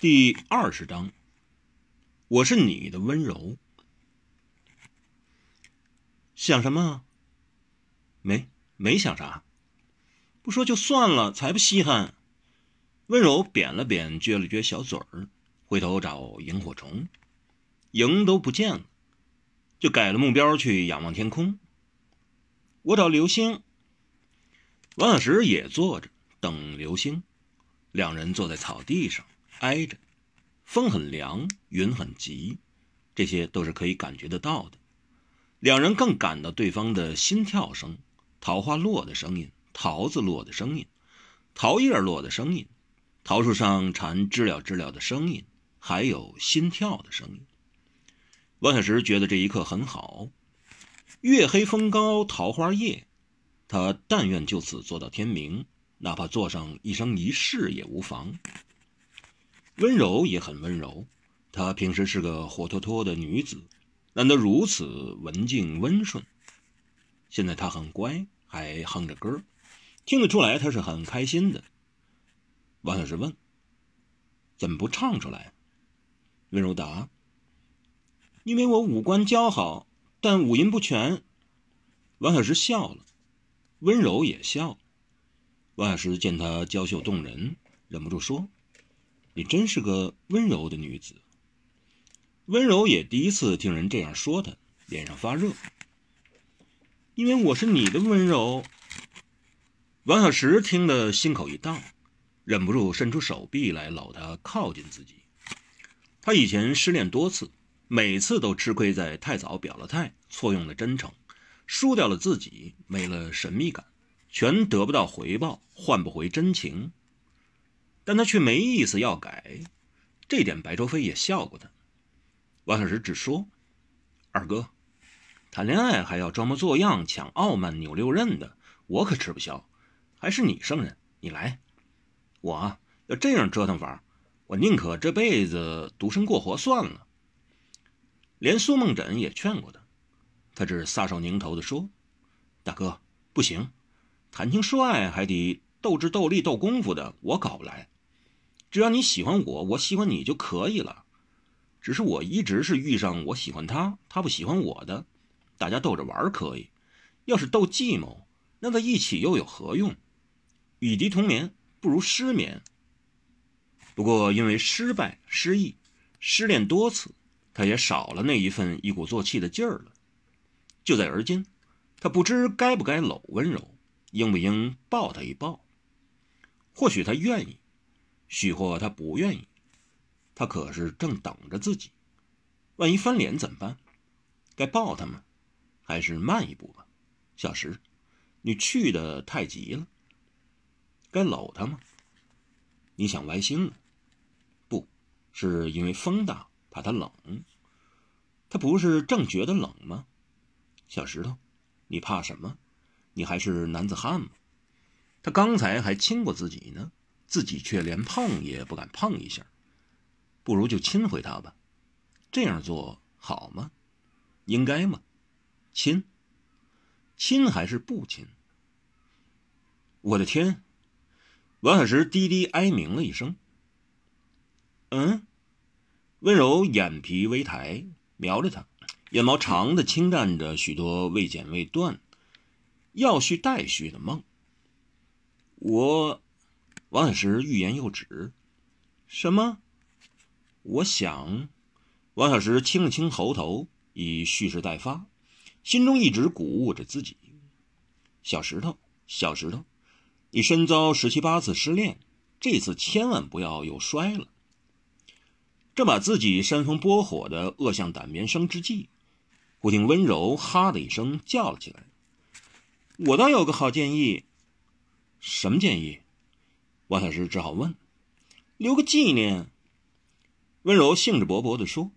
第二十章，我是你的温柔。想什么？没没想啥。不说就算了，才不稀罕。温柔扁了扁，撅了撅小嘴儿，回头找萤火虫，萤都不见了，就改了目标去仰望天空。我找流星。王小石也坐着等流星，两人坐在草地上。挨着，风很凉，云很急，这些都是可以感觉得到的。两人更感到对方的心跳声、桃花落的声音、桃子落的声音、桃叶落的声音、桃树上蝉知了知了的声音，还有心跳的声音。王小石觉得这一刻很好。月黑风高，桃花夜，他但愿就此坐到天明，哪怕做上一生一世也无妨。温柔也很温柔，她平时是个活脱脱的女子，难得如此文静温顺。现在她很乖，还哼着歌，听得出来她是很开心的。王小石问：“怎么不唱出来？”温柔答：“因为我五官姣好，但五音不全。”王小石笑了，温柔也笑。王小石见她娇秀动人，忍不住说。你真是个温柔的女子。温柔也第一次听人这样说她，脸上发热。因为我是你的温柔。王小石听得心口一荡，忍不住伸出手臂来搂她靠近自己。他以前失恋多次，每次都吃亏在太早表了态，错用了真诚，输掉了自己，没了神秘感，全得不到回报，换不回真情。但他却没意思要改，这点白周飞也笑过他。王小石只说：“二哥，谈恋爱还要装模作样、抢傲慢、扭六刃的，我可吃不消。还是你胜任，你来。我要这样折腾法，我宁可这辈子独身过活算了。”连苏梦枕也劝过他，他只撒手拧头的说：“大哥，不行，谈情说爱还得斗智斗力、斗功夫的，我搞不来。”只要你喜欢我，我喜欢你就可以了。只是我一直是遇上我喜欢他，他不喜欢我的，大家逗着玩可以。要是斗计谋，那在一起又有何用？与敌同眠不如失眠。不过因为失败、失意、失恋多次，他也少了那一份一鼓作气的劲儿了。就在而今，他不知该不该搂温柔，应不应抱他一抱。或许他愿意。许或他不愿意，他可是正等着自己。万一翻脸怎么办？该抱他吗？还是慢一步吧？小石，你去的太急了。该搂他吗？你想歪心了？不是因为风大，怕他冷。他不是正觉得冷吗？小石头，你怕什么？你还是男子汉吗？他刚才还亲过自己呢。自己却连碰也不敢碰一下，不如就亲回他吧。这样做好吗？应该吗？亲？亲还是不亲？我的天！王小石低低哀鸣了一声。嗯？温柔眼皮微抬，瞄着他，眼毛长的轻蘸着许多未剪未断、要续待续的梦。我。王小石欲言又止，什么？我想，王小石清了清喉头，以蓄势待发，心中一直鼓舞着自己。小石头，小石头，你身遭十七八次失恋，这次千万不要又摔了。正把自己煽风拨火的恶向胆边生之际，忽听温柔哈的一声叫了起来：“我倒有个好建议。”什么建议？王小石只好问：“留个纪念。”温柔兴致勃勃地说：“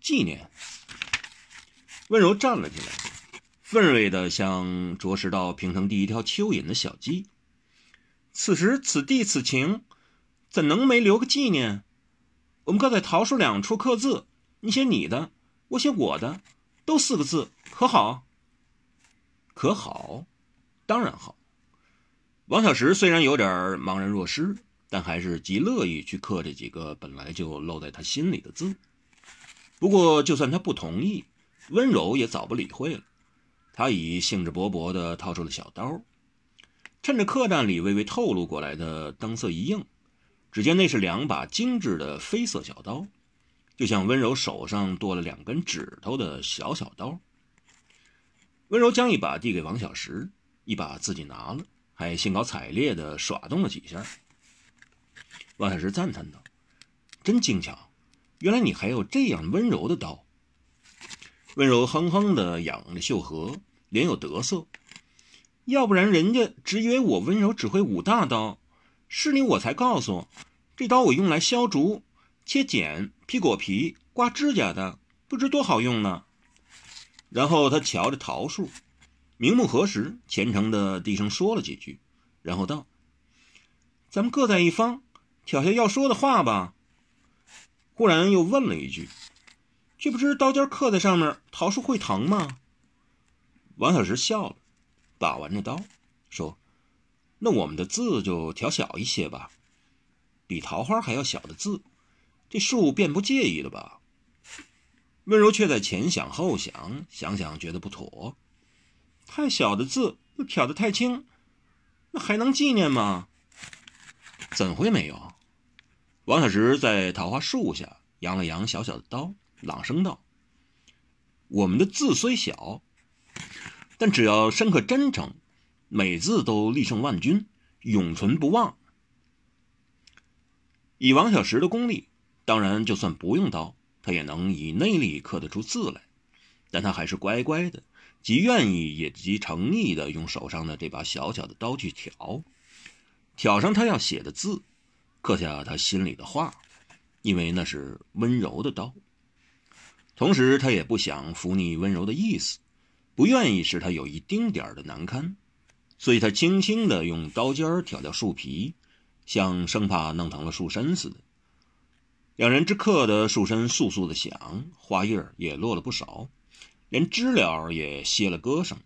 纪念。”温柔站了起来，愤锐的像啄食到平城第一条蚯蚓的小鸡。此时此地此情，怎能没留个纪念？我们可在桃树两处刻字，你写你的，我写我的，都四个字，可好？可好？当然好。王小石虽然有点茫然若失，但还是极乐意去刻这几个本来就露在他心里的字。不过，就算他不同意，温柔也早不理会了。他已兴致勃勃地掏出了小刀，趁着客栈里微微透露过来的灯色一映，只见那是两把精致的绯色小刀，就像温柔手上多了两根指头的小小刀。温柔将一把递给王小石，一把自己拿了，还兴高采烈地耍动了几下。王小石赞叹道：“真精巧，原来你还有这样温柔的刀。”温柔哼哼地仰着秀禾，脸有得色。要不然人家只以为我温柔只会舞大刀，是你我才告诉，这刀我用来削竹、切剪、劈果皮、刮指甲的，不知多好用呢。然后他瞧着桃树，明目合实，虔诚地低声说了几句，然后道：“咱们各在一方。”挑下要说的话吧。忽然又问了一句：“却不知刀尖刻在上面，桃树会疼吗？”王小石笑了，把玩着刀，说：“那我们的字就调小一些吧，比桃花还要小的字，这树便不介意了吧？”温柔却在前想后想，想想觉得不妥，太小的字又挑得太轻，那还能纪念吗？怎会没有？王小石在桃花树下扬了扬小小的刀，朗声道：“我们的字虽小，但只要深刻真诚，每字都力胜万钧，永存不忘。”以王小石的功力，当然就算不用刀，他也能以内力刻得出字来。但他还是乖乖的，极愿意也极诚意的用手上的这把小小的刀去挑，挑上他要写的字。刻下他心里的话，因为那是温柔的刀。同时，他也不想拂逆温柔的意思，不愿意使他有一丁点儿的难堪，所以他轻轻地用刀尖挑掉树皮，像生怕弄疼了树身似的。两人之刻的树身簌簌的响，花叶也落了不少，连知了也歇了歌声，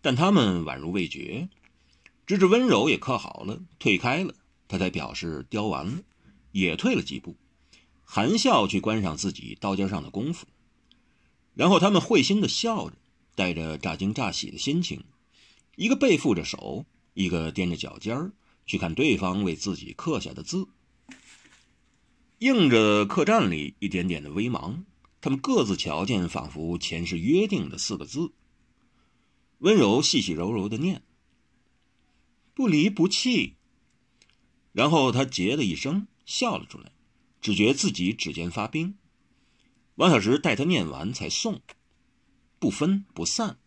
但他们宛如未觉，直至温柔也刻好了，退开了。他才表示雕完了，也退了几步，含笑去观赏自己刀尖上的功夫。然后他们会心的笑着，带着乍惊乍喜的心情，一个背负着手，一个踮着脚尖儿去看对方为自己刻下的字。映着客栈里一点点的微芒，他们各自瞧见，仿佛前世约定的四个字。温柔细细柔柔的念：“不离不弃。”然后他结了一声，笑了出来，只觉自己指尖发冰。王小石待他念完，才送，不分不散。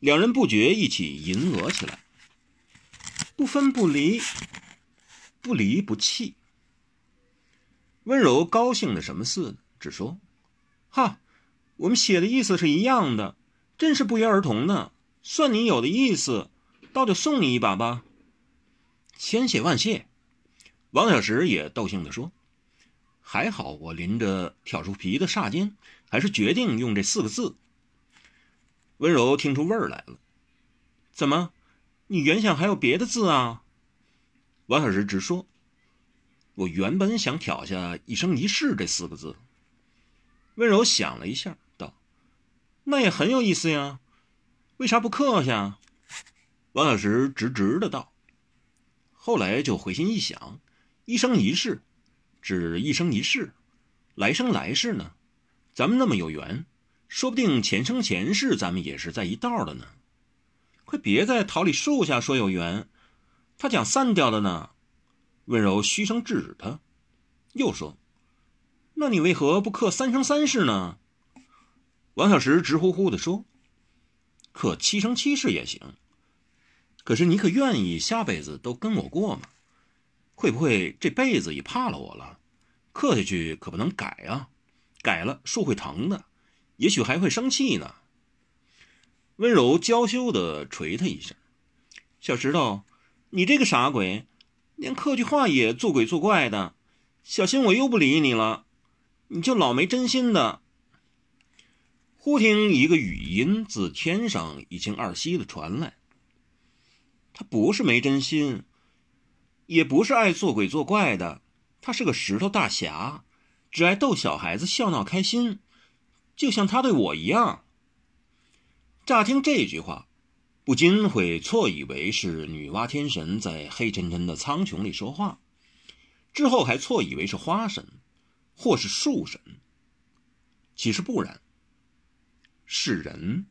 两人不觉一起吟额起来：“不分不离，不离不弃。”温柔高兴的什么似的，只说：“哈，我们写的意思是一样的，真是不约而同呢。算你有的意思，倒就送你一把吧。”千谢万谢，王小石也逗兴地说：“还好我临着挑出皮的霎间，还是决定用这四个字。”温柔听出味儿来了，怎么，你原想还有别的字啊？王小石直说：“我原本想挑下‘一生一世’这四个字。”温柔想了一下，道：“那也很有意思呀，为啥不刻下？”王小石直直的道。后来就回心一想，一生一世，只一生一世，来生来世呢？咱们那么有缘，说不定前生前世咱们也是在一道的呢。快别在桃李树下说有缘，他讲散掉的呢。温柔嘘声制止他，又说：“那你为何不刻三生三世呢？”王小石直呼呼地说：“刻七生七世也行。”可是你可愿意下辈子都跟我过吗？会不会这辈子也怕了我了？刻下去可不能改啊，改了树会疼的，也许还会生气呢。温柔娇羞的捶他一下，小石头，你这个傻鬼，连刻句话也作鬼作怪的，小心我又不理你了，你就老没真心的。忽听一个语音自天上一清二晰的传来。他不是没真心，也不是爱做鬼作怪的，他是个石头大侠，只爱逗小孩子笑闹开心，就像他对我一样。乍听这句话，不禁会错以为是女娲天神在黑沉沉的苍穹里说话，之后还错以为是花神，或是树神其实不然。是人。